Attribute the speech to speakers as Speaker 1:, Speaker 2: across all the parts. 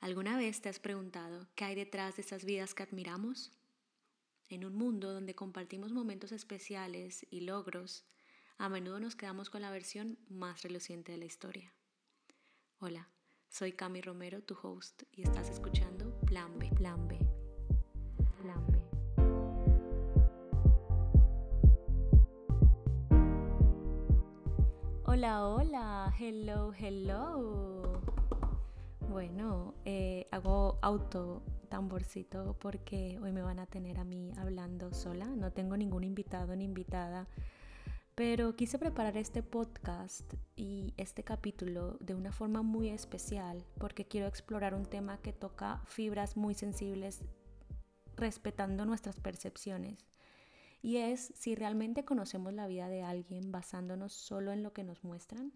Speaker 1: ¿Alguna vez te has preguntado qué hay detrás de esas vidas que admiramos? En un mundo donde compartimos momentos especiales y logros, a menudo nos quedamos con la versión más reluciente de la historia. Hola, soy Cami Romero, tu host, y estás escuchando Plan B. Plan B. Plan B. Hola, hola, hello, hello. Bueno, eh, hago auto tamborcito porque hoy me van a tener a mí hablando sola. No tengo ningún invitado ni invitada, pero quise preparar este podcast y este capítulo de una forma muy especial porque quiero explorar un tema que toca fibras muy sensibles respetando nuestras percepciones. Y es si realmente conocemos la vida de alguien basándonos solo en lo que nos muestran.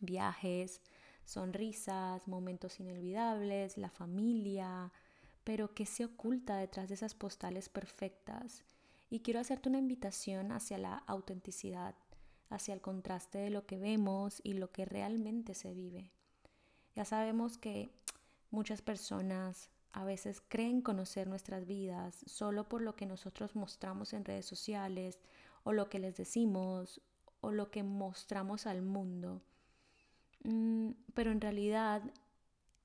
Speaker 1: Viajes, sonrisas, momentos inolvidables, la familia, pero ¿qué se oculta detrás de esas postales perfectas? Y quiero hacerte una invitación hacia la autenticidad, hacia el contraste de lo que vemos y lo que realmente se vive. Ya sabemos que muchas personas a veces creen conocer nuestras vidas solo por lo que nosotros mostramos en redes sociales o lo que les decimos o lo que mostramos al mundo. Mm, pero en realidad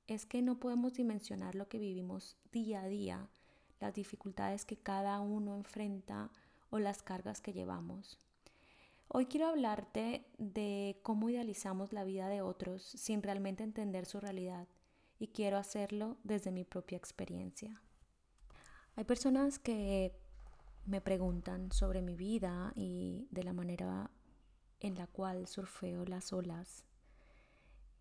Speaker 1: es que no podemos dimensionar lo que vivimos día a día, las dificultades que cada uno enfrenta o las cargas que llevamos. Hoy quiero hablarte de cómo idealizamos la vida de otros sin realmente entender su realidad y quiero hacerlo desde mi propia experiencia. Hay personas que me preguntan sobre mi vida y de la manera en la cual surfeo las olas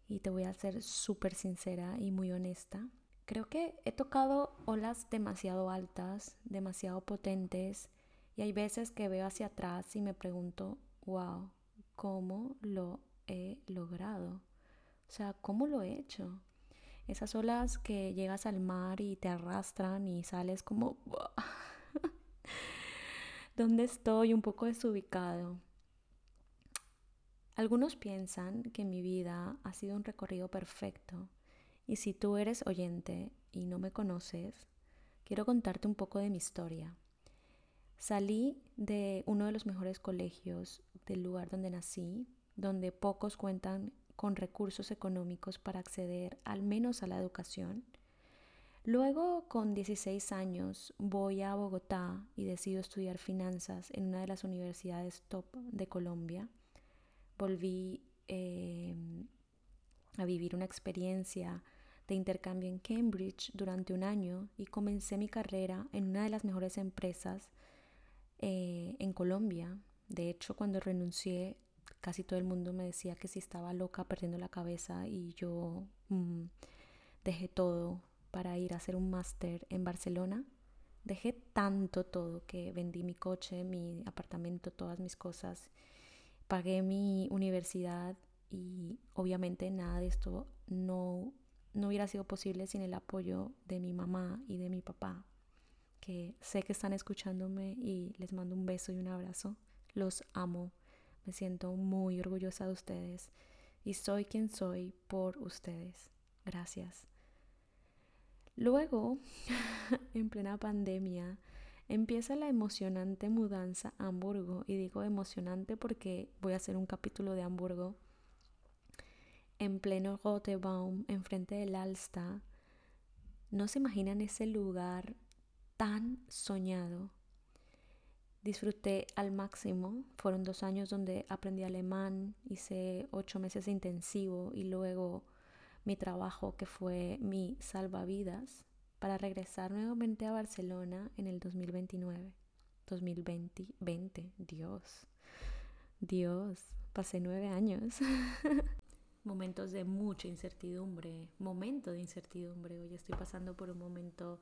Speaker 1: y te voy a ser súper sincera y muy honesta. Creo que he tocado olas demasiado altas, demasiado potentes y hay veces que veo hacia atrás y me pregunto, wow, ¿cómo lo he logrado? O sea, ¿cómo lo he hecho? Esas olas que llegas al mar y te arrastran y sales como, ¿dónde estoy? Un poco desubicado. Algunos piensan que mi vida ha sido un recorrido perfecto y si tú eres oyente y no me conoces, quiero contarte un poco de mi historia. Salí de uno de los mejores colegios del lugar donde nací, donde pocos cuentan con recursos económicos para acceder al menos a la educación. Luego, con 16 años, voy a Bogotá y decido estudiar finanzas en una de las universidades top de Colombia volví em, a vivir una experiencia de intercambio en Cambridge durante un año y comencé mi carrera en una de las mejores empresas eh, en Colombia. De hecho, cuando renuncié, casi todo el mundo me decía que si estaba loca, perdiendo la cabeza y yo mm, dejé todo para ir a hacer un máster en Barcelona. Dejé tanto todo que vendí mi coche, mi apartamento, todas mis cosas pagué mi universidad y obviamente nada de esto no, no hubiera sido posible sin el apoyo de mi mamá y de mi papá, que sé que están escuchándome y les mando un beso y un abrazo. Los amo, me siento muy orgullosa de ustedes y soy quien soy por ustedes. Gracias. Luego, en plena pandemia, empieza la emocionante mudanza a Hamburgo. Y digo emocionante porque voy a hacer un capítulo de Hamburgo. En pleno Rotebaum, enfrente del Alsta. No se imaginan ese lugar tan soñado. Disfruté al máximo. Fueron dos años donde aprendí alemán, hice ocho meses intensivo y luego mi trabajo que fue mi salvavidas para regresar nuevamente a Barcelona en el 2029. 2020, 20, Dios, Dios, pasé nueve años. Momentos de mucha incertidumbre, momento de incertidumbre. Hoy estoy pasando por un momento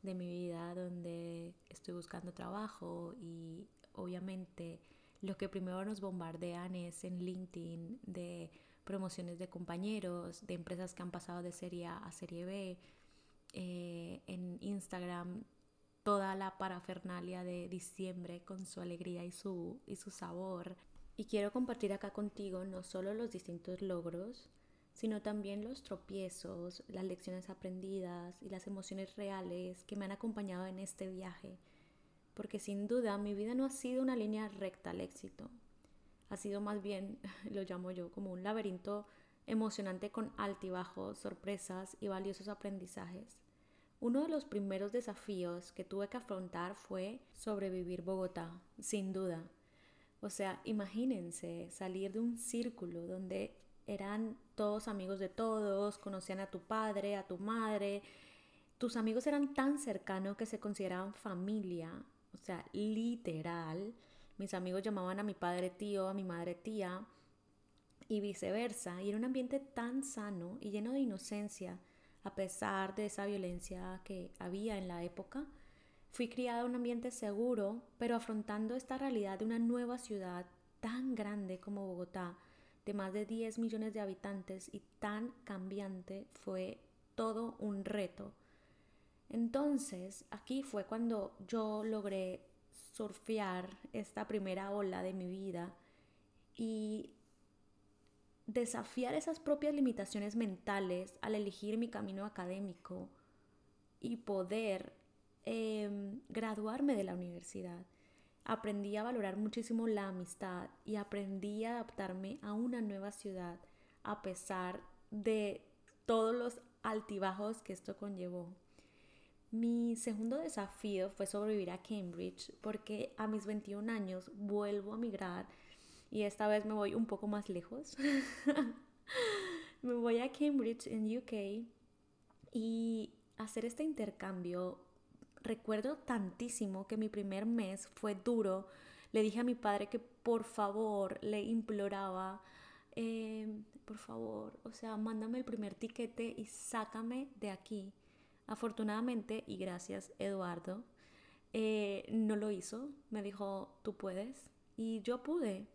Speaker 1: de mi vida donde estoy buscando trabajo y obviamente lo que primero nos bombardean es en LinkedIn de promociones de compañeros, de empresas que han pasado de serie A a serie B, Instagram toda la parafernalia de diciembre con su alegría y su, y su sabor. Y quiero compartir acá contigo no solo los distintos logros, sino también los tropiezos, las lecciones aprendidas y las emociones reales que me han acompañado en este viaje. Porque sin duda mi vida no ha sido una línea recta al éxito. Ha sido más bien, lo llamo yo, como un laberinto emocionante con altibajos, sorpresas y valiosos aprendizajes. Uno de los primeros desafíos que tuve que afrontar fue sobrevivir Bogotá, sin duda. O sea, imagínense salir de un círculo donde eran todos amigos de todos, conocían a tu padre, a tu madre, tus amigos eran tan cercanos que se consideraban familia, o sea, literal. Mis amigos llamaban a mi padre tío, a mi madre tía y viceversa. Y era un ambiente tan sano y lleno de inocencia, a pesar de esa violencia que había en la época. Fui criada en un ambiente seguro, pero afrontando esta realidad de una nueva ciudad tan grande como Bogotá, de más de 10 millones de habitantes y tan cambiante fue todo un reto. Entonces, aquí fue cuando yo logré surfear esta primera ola de mi vida y desafiar esas propias limitaciones mentales al elegir mi camino académico y poder em, graduarme de la universidad aprendí a valorar muchísimo la amistad y aprendí a adaptarme a una nueva ciudad a pesar de todos los altibajos que esto conllevó. Mi segundo desafío fue sobrevivir a Cambridge porque a mis 21 años vuelvo a migrar y esta vez me voy un poco más lejos. me voy a Cambridge en UK y hacer este intercambio recuerdo tantísimo que mi primer mes fue duro. Le dije a mi padre que por favor, le imploraba, em, por favor, o sea, mándame el primer tiquete y sácame de aquí. Afortunadamente, y gracias Eduardo, eh, no lo hizo. Me dijo, tú puedes. Y yo pude.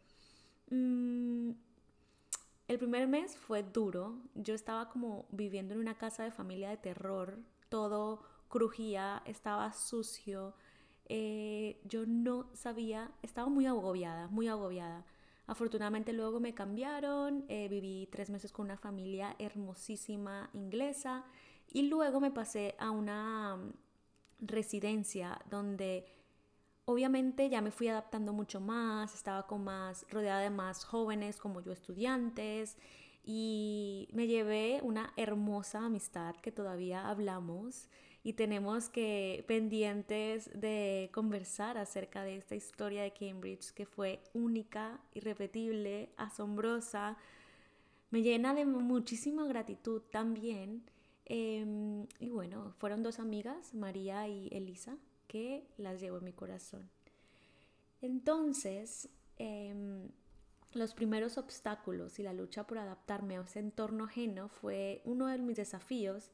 Speaker 1: El primer mes fue duro. Yo estaba como viviendo en una casa de familia de terror. Todo crujía, estaba sucio. Eh, yo no sabía, estaba muy agobiada, muy agobiada. Afortunadamente luego me cambiaron, eh, viví tres meses con una familia hermosísima inglesa y luego me pasé a una mm, residencia donde obviamente ya me fui adaptando mucho más, estaba con más rodeada de más jóvenes como yo estudiantes y me llevé una hermosa amistad que todavía hablamos y tenemos que pendientes de conversar acerca de esta historia de Cambridge que fue única, irrepetible, asombrosa. Me llena de muchísima gratitud también. Em, y bueno, fueron dos amigas, María y Elisa, que las llevo en mi corazón. Entonces, em, los primeros obstáculos y la lucha por adaptarme a ese entorno ajeno fue uno de mis desafíos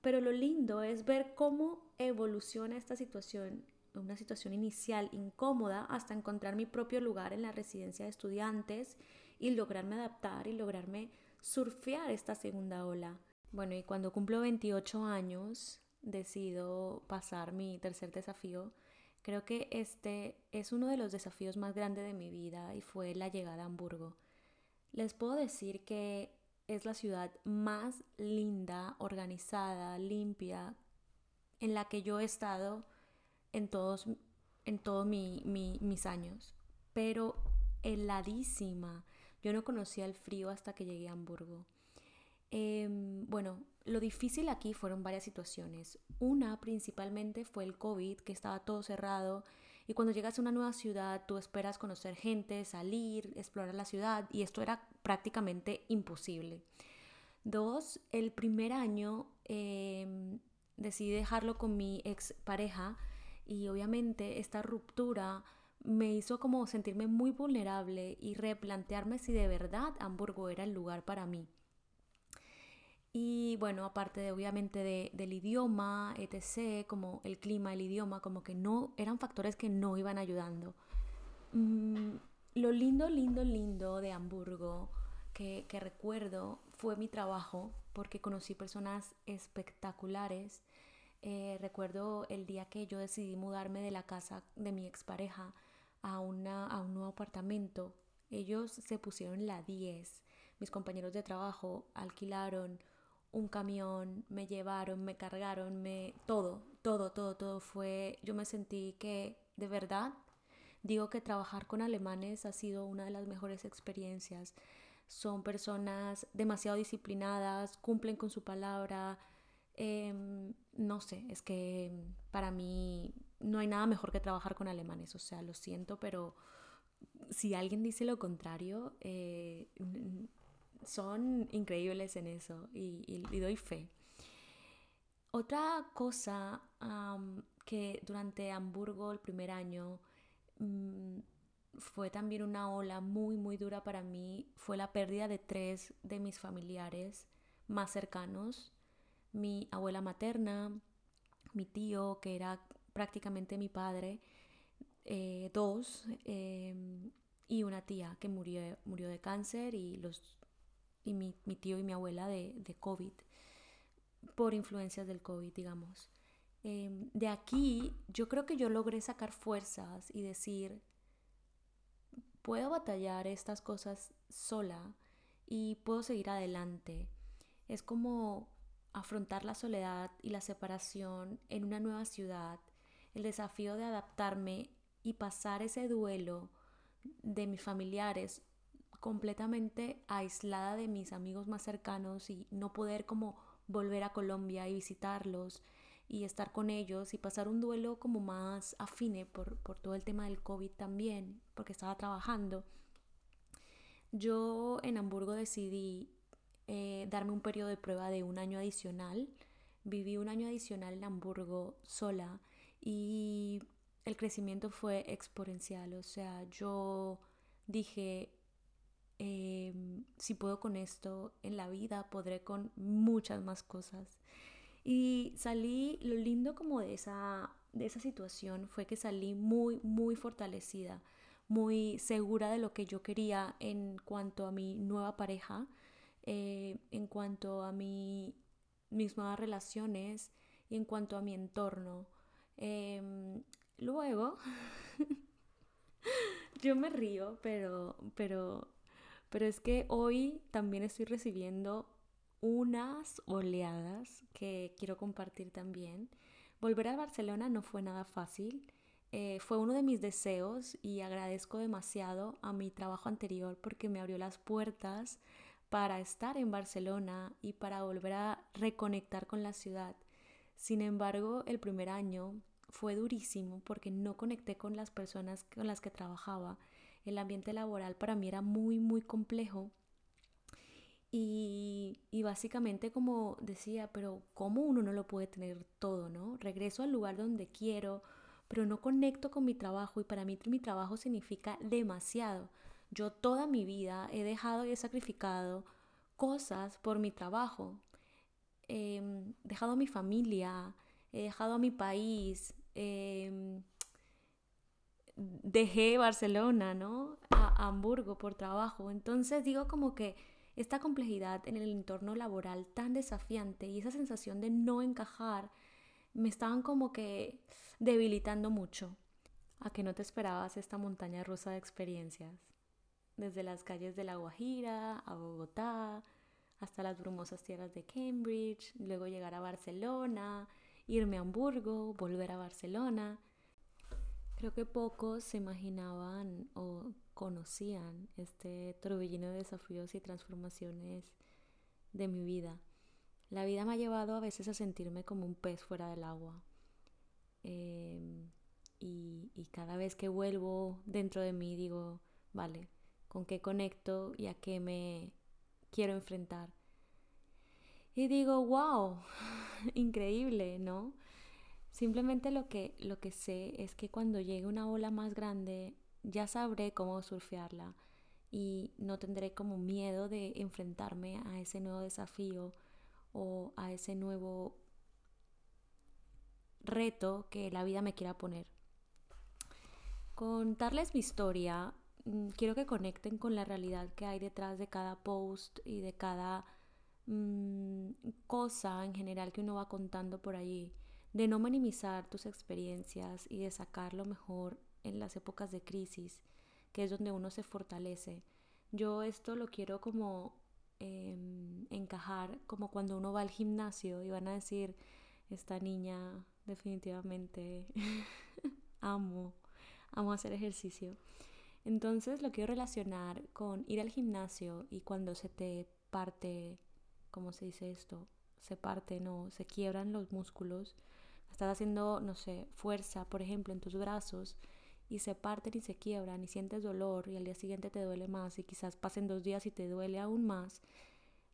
Speaker 1: pero lo lindo es ver cómo evoluciona esta situación, una situación inicial incómoda, hasta encontrar mi propio lugar en la residencia de estudiantes y lograrme adaptar y lograrme surfear esta segunda ola. Bueno, y cuando cumplo 28 años, decido pasar mi tercer desafío. Creo que este es uno de los desafíos más grandes de mi vida y fue la llegada a Hamburgo. Les puedo decir que es la ciudad más linda, organizada, limpia, en la que yo he estado en todos, en todos mis años. Pero heladísima. Yo no conocía el frío hasta que llegué a Hamburgo. Em, bueno, lo difícil aquí fueron varias situaciones. Una principalmente fue el COVID, que estaba todo cerrado y cuando llegas a una nueva ciudad, tú esperas conocer gente, salir, explorar la ciudad y esto era prácticamente imposible. Dos, el primer año em, decidí dejarlo con mi ex pareja y obviamente esta ruptura me hizo como sentirme muy vulnerable y replantearme si de verdad Hamburgo era el lugar para mí. Y bueno, aparte de obviamente del idioma, etc., como el clima, el idioma, como que no, eran factores que no iban ayudando. Mm, lo lindo, lindo, lindo de Hamburgo que, que recuerdo fue mi trabajo, porque conocí personas espectaculares. Eh, recuerdo el día que yo decidí mudarme de la casa de mi expareja a, una, a un nuevo apartamento. Ellos se pusieron la 10 mis compañeros de trabajo alquilaron un camión, me llevaron, me cargaron, me todo, todo, todo, todo fue, yo me sentí que de verdad digo que trabajar con alemanes ha sido una de las mejores experiencias. Son personas demasiado disciplinadas, cumplen con su palabra. Em, no sé, es que para mí no hay nada mejor que trabajar con alemanes. O sea, lo siento, pero si alguien dice lo contrario, eh, son increíbles en eso y, doy fe. Otra cosa que durante Hamburgo el primer año mm, fue también una ola muy muy dura para mí fue la pérdida de tres de mis familiares más cercanos mi abuela materna mi tío que era prácticamente mi padre eh, dos em, y una tía que murió, murió de cáncer y, los, y mi, tío y mi abuela de, COVID, por influencias del COVID, digamos. Em, de aquí yo creo que yo logré sacar fuerzas y decir, puedo batallar estas cosas sola y puedo seguir adelante. Es como afrontar la soledad y la separación en una nueva ciudad, el desafío de adaptarme y pasar ese duelo de mis familiares completamente aislada de mis amigos más cercanos y no poder como volver a Colombia y visitarlos y estar con ellos y pasar un duelo como más afine por, todo el tema del COVID también, porque estaba trabajando. Yo en Hamburgo decidí eh, darme un periodo de prueba de un año adicional. Viví un año adicional en Hamburgo sola y el crecimiento fue exponencial. O sea, yo dije, em, si puedo con esto en la vida, podré con muchas más cosas. Y salí, lo lindo como de esa, de esa situación fue que salí muy, muy fortalecida, muy segura de lo que yo quería en cuanto a mi nueva pareja, eh, en cuanto a mi, mis nuevas relaciones y en cuanto a mi entorno. Em, Luego, yo me río, pero, pero, pero es que hoy también estoy recibiendo unas oleadas que quiero compartir también. Volver a Barcelona no fue nada fácil. Eh, fue uno de mis deseos y agradezco demasiado a mi trabajo anterior porque me abrió las puertas para estar en Barcelona y para volver a reconectar con la ciudad. Sin embargo, el primer año fue durísimo porque no conecté con las personas con las que trabajaba. El ambiente laboral para mí era muy, muy complejo. Y, básicamente como decía, pero ¿cómo uno no lo puede tener todo, no? Regreso al lugar donde quiero, pero no conecto con mi trabajo y para mí mi trabajo significa demasiado. Yo toda mi vida he dejado y he sacrificado cosas por mi trabajo. He dejado a mi familia, he dejado a mi país, Em, dejé Barcelona, ¿no? A Hamburgo por trabajo. Entonces digo como que esta complejidad en el entorno laboral tan desafiante y esa sensación de no encajar me estaban como que debilitando mucho. A que no te esperabas esta montaña rusa de experiencias. Desde las calles de La Guajira a Bogotá, hasta las brumosas tierras de Cambridge, luego llegar a Barcelona, irme a Hamburgo, volver a Barcelona. Creo que pocos se imaginaban o conocían este torbellino de desafíos y transformaciones de mi vida. La vida me ha llevado a veces a sentirme como un pez fuera del agua. Em, y, y cada vez que vuelvo dentro de mí digo, vale, ¿con qué conecto y a qué me quiero enfrentar? Y digo, wow, increíble, ¿no? Simplemente lo que, lo que sé es que cuando llegue una ola más grande ya sabré cómo surfearla y no tendré como miedo de enfrentarme a ese nuevo desafío o a ese nuevo reto que la vida me quiera poner. Contarles mi historia, mm, quiero que conecten con la realidad que hay detrás de cada post y de cada Mm, cosa en general que uno va contando por allí, de no minimizar tus experiencias y de sacar lo mejor en las épocas de crisis, que es donde uno se fortalece. Yo esto lo quiero como em, encajar como cuando uno va al gimnasio y van a decir, esta niña definitivamente amo, amo hacer ejercicio. Entonces lo quiero relacionar con ir al gimnasio y cuando se te parte, ¿cómo se dice esto? Se parte, no, se quiebran los músculos. Estás haciendo, no sé, fuerza, por ejemplo, en tus brazos y se parten y se quiebran y sientes dolor y al día siguiente te duele más y quizás pasen dos días y te duele aún más.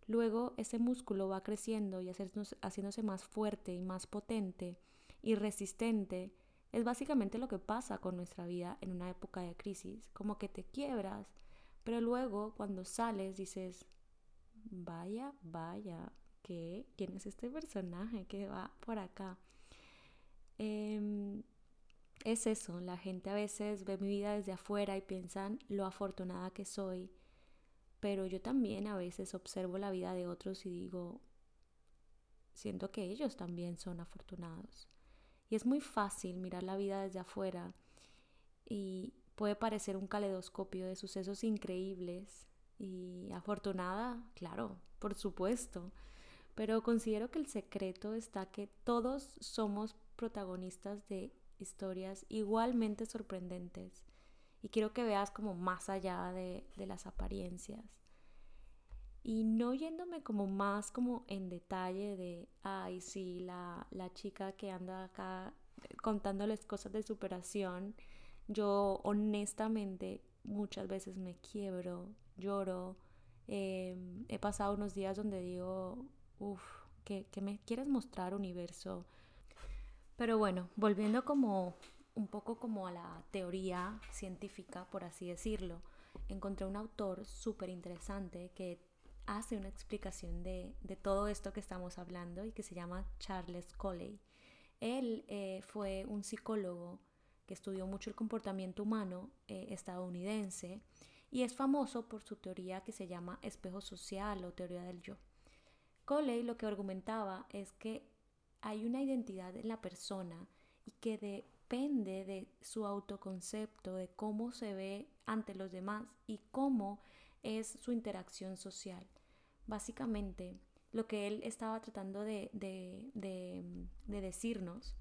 Speaker 1: Luego ese músculo va creciendo y haciéndose más fuerte y más potente y resistente. Es básicamente lo que pasa con nuestra vida en una época de crisis, como que te quiebras, pero luego cuando sales dices, vaya, vaya, ¿qué? ¿Quién es este personaje que va por acá? Em, es eso, la gente a veces ve mi vida desde afuera y piensan lo afortunada que soy, pero yo también a veces observo la vida de otros y digo, siento que ellos también son afortunados. Y es muy fácil mirar la vida desde afuera y puede parecer un caleidoscopio de sucesos increíbles y afortunada, claro, por supuesto. Pero considero que el secreto está que todos somos protagonistas de historias igualmente sorprendentes. Y quiero que veas como más allá de, de las apariencias. Y no yéndome como más como en detalle de, ay, sí, la, la chica que anda acá contándoles cosas de superación, yo honestamente muchas veces me quiebro, lloro. Em, he pasado unos días donde digo, uff, ¿qué, ¿qué, me quieres mostrar, universo? Pero bueno, volviendo como un poco como a la teoría científica, por así decirlo, encontré un autor súper interesante que hace una explicación de, de, todo esto que estamos hablando y que se llama Charles Coley. Él eh, fue un psicólogo que estudió mucho el comportamiento humano eh, estadounidense y es famoso por su teoría que se llama espejo social o teoría del yo. Coley lo que argumentaba es que hay una identidad en la persona y que depende de su autoconcepto, de cómo se ve ante los demás y cómo es su interacción social. Básicamente, lo que él estaba tratando de, de decirnos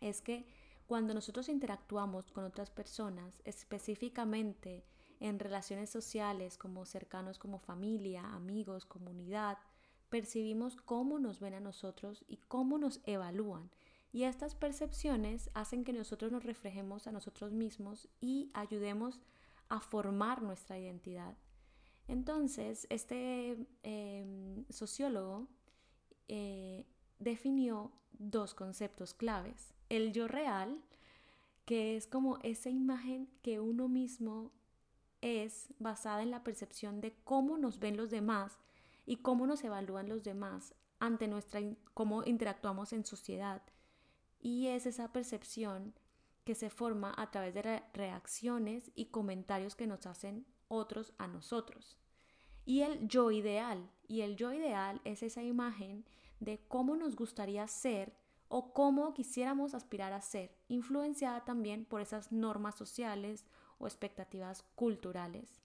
Speaker 1: es que cuando nosotros interactuamos con otras personas, específicamente en relaciones sociales como cercanos como familia, amigos, comunidad, percibimos cómo nos ven a nosotros y cómo nos evalúan. Y estas percepciones hacen que nosotros nos reflejemos a nosotros mismos y ayudemos a formar nuestra identidad. Entonces, este em, sociólogo eh, definió dos conceptos claves. El yo real, que es como esa imagen que uno mismo es basada en la percepción de cómo nos ven los demás y cómo nos evalúan los demás ante nuestra cómo interactuamos en sociedad. Y es esa percepción que se forma a través de reacciones y comentarios que nos hacen otros a nosotros. Y el yo ideal, y el yo ideal es esa imagen de cómo nos gustaría ser o cómo quisiéramos aspirar a ser, influenciada también por esas normas sociales o expectativas culturales.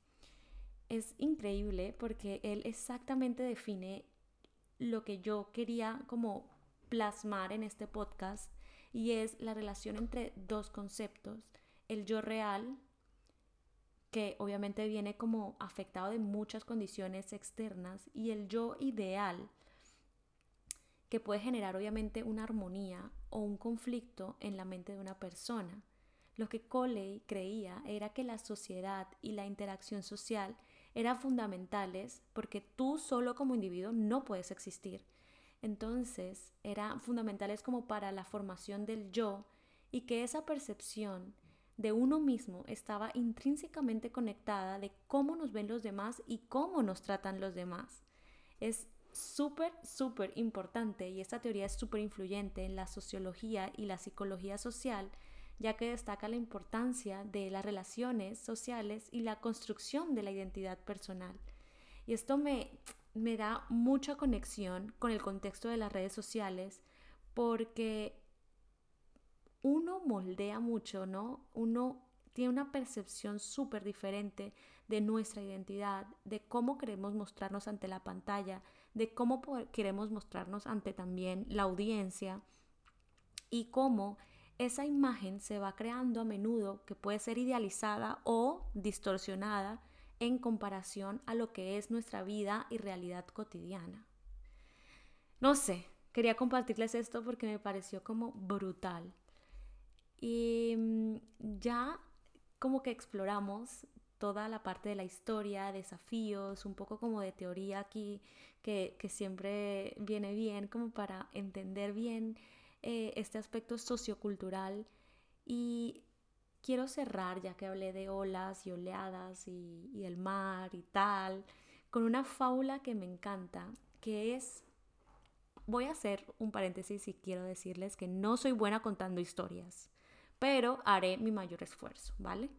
Speaker 1: Es increíble porque él exactamente define lo que yo quería como plasmar en este podcast y es la relación entre dos conceptos, el yo real, que obviamente viene como afectado de muchas condiciones externas, y el yo ideal, que puede generar obviamente una armonía o un conflicto en la mente de una persona. Lo que Coley creía era que la sociedad y la interacción social eran fundamentales porque tú solo como individuo no puedes existir. Entonces, eran fundamentales como para la formación del yo y que esa percepción de uno mismo estaba intrínsecamente conectada de cómo nos ven los demás y cómo nos tratan los demás. Es súper, súper importante y esta teoría es súper influyente en la sociología y la psicología social, ya que destaca la importancia de las relaciones sociales y la construcción de la identidad personal. Y esto me, me da mucha conexión con el contexto de las redes sociales porque uno moldea mucho, ¿no? Uno tiene una percepción súper diferente de nuestra identidad, de cómo queremos mostrarnos ante la pantalla, de cómo queremos mostrarnos ante también la audiencia y cómo esa imagen se va creando a menudo que puede ser idealizada o distorsionada en comparación a lo que es nuestra vida y realidad cotidiana. No sé, quería compartirles esto porque me pareció como brutal. Y mm, ya como que exploramos toda la parte de la historia, desafíos, un poco como de teoría aquí, que, siempre viene bien como para entender bien eh, este aspecto sociocultural. Y quiero cerrar, ya que hablé de olas y oleadas y, y el mar y tal, con una fábula que me encanta, que es voy a hacer un paréntesis y quiero decirles que no soy buena contando historias, pero haré mi mayor esfuerzo, ¿vale?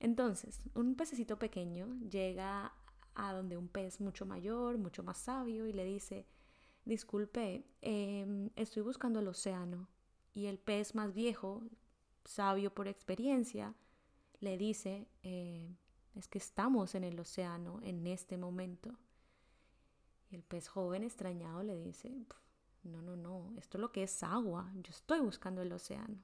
Speaker 1: Entonces, un pececito pequeño llega a donde un pez mucho mayor, mucho más sabio, y le dice, disculpe, em, estoy buscando el océano. Y el pez más viejo, sabio por experiencia, le dice, eh, es que estamos en el océano en este momento. Y el pez joven extrañado le dice, no, no, no, esto es lo que es agua, yo estoy buscando el océano.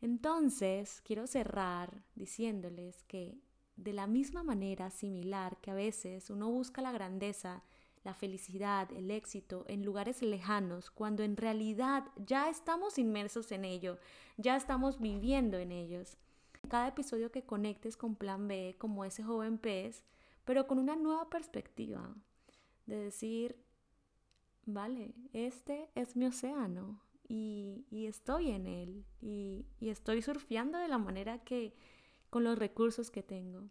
Speaker 1: Entonces, quiero cerrar diciéndoles que de la misma manera similar que a veces uno busca la grandeza, la felicidad, el éxito en lugares lejanos, cuando en realidad ya estamos inmersos en ello, ya estamos viviendo en ellos. Cada episodio que conectes con Plan B como ese joven pez, pero con una nueva perspectiva, de decir, vale, este es mi océano, y, estoy en él y, estoy surfeando de la manera que, con los recursos que tengo.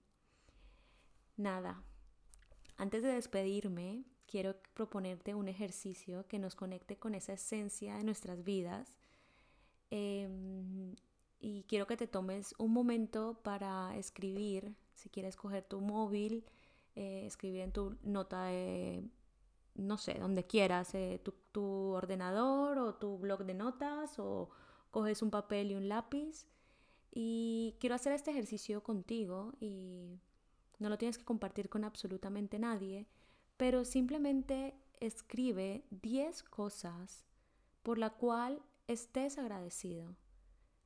Speaker 1: Nada, antes de despedirme, quiero proponerte un ejercicio que nos conecte con esa esencia de nuestras vidas. Em, y quiero que te tomes un momento para escribir, si quieres coger tu móvil, eh, escribir en tu nota de no sé, donde quieras, eh, tu, ordenador o tu blog de notas o coges un papel y un lápiz. Y quiero hacer este ejercicio contigo y no lo tienes que compartir con absolutamente nadie, pero simplemente escribe 10 cosas por la cual estés agradecido.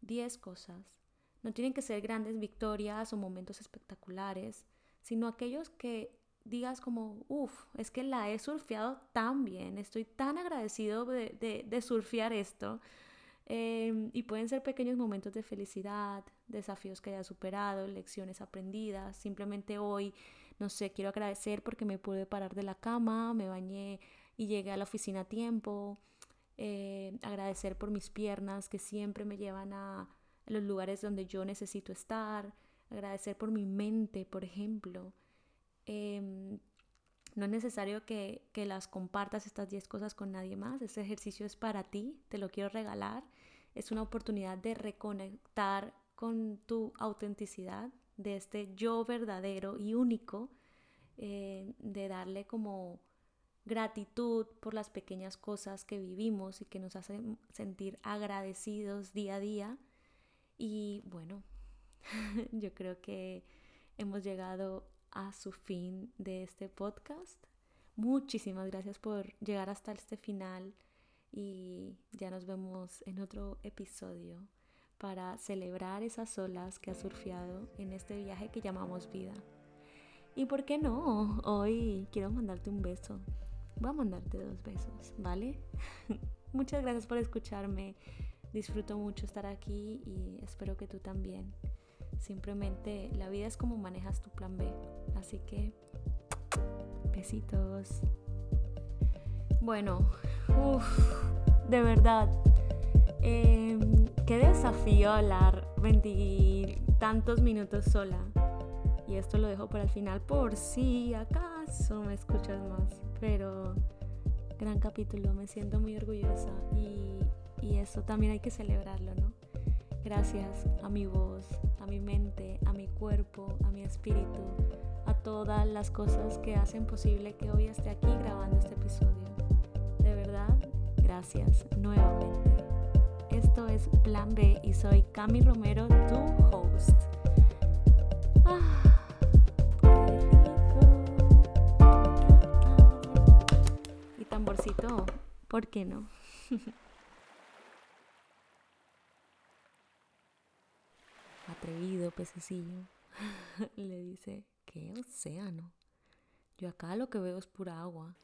Speaker 1: 10 cosas. No tienen que ser grandes victorias o momentos espectaculares, sino aquellos que digas como, uff, es que la he surfeado tan bien, estoy tan agradecido de, de, surfear esto. Em, y pueden ser pequeños momentos de felicidad, desafíos que haya superado, lecciones aprendidas. Simplemente hoy, no sé, quiero agradecer porque me pude parar de la cama, me bañé y llegué a la oficina a tiempo. Eh, agradecer por mis piernas que siempre me llevan a los lugares donde yo necesito estar. Agradecer por mi mente, por ejemplo. Em, no es necesario que, que, las compartas estas 10 cosas con nadie más. Este ejercicio es para ti, te lo quiero regalar. Es una oportunidad de reconectar con tu autenticidad, de este yo verdadero y único, eh, de darle como gratitud por las pequeñas cosas que vivimos y que nos hacen sentir agradecidos día a día. Y bueno, yo creo que hemos llegado a su fin de este podcast. Muchísimas gracias por llegar hasta este final y ya nos vemos en otro episodio para celebrar esas olas que has surfeado en este viaje que llamamos vida. Y por qué no, hoy quiero mandarte un beso. Voy a mandarte dos besos, ¿vale? Muchas gracias por escucharme. Disfruto mucho estar aquí y espero que tú también. Simplemente la vida es como manejas tu plan B. Así que, besitos. Bueno, de verdad, em, qué desafío hablar veintitantos minutos sola. Y esto lo dejo para el final por si acaso me escuchas más. Pero gran capítulo, me siento muy orgullosa y, y eso también hay que celebrarlo, ¿no? Gracias a mi voz, a mi mente, a mi cuerpo, a mi espíritu, a todas las cosas que hacen posible que hoy esté aquí grabando este episodio. De verdad, gracias nuevamente esto es Plan B y soy Cami Romero, tu host. Ah, y tamborcito, ¿por qué no? Atrevido pececillo, le dice, ¿qué océano? Yo acá lo que veo es pura agua.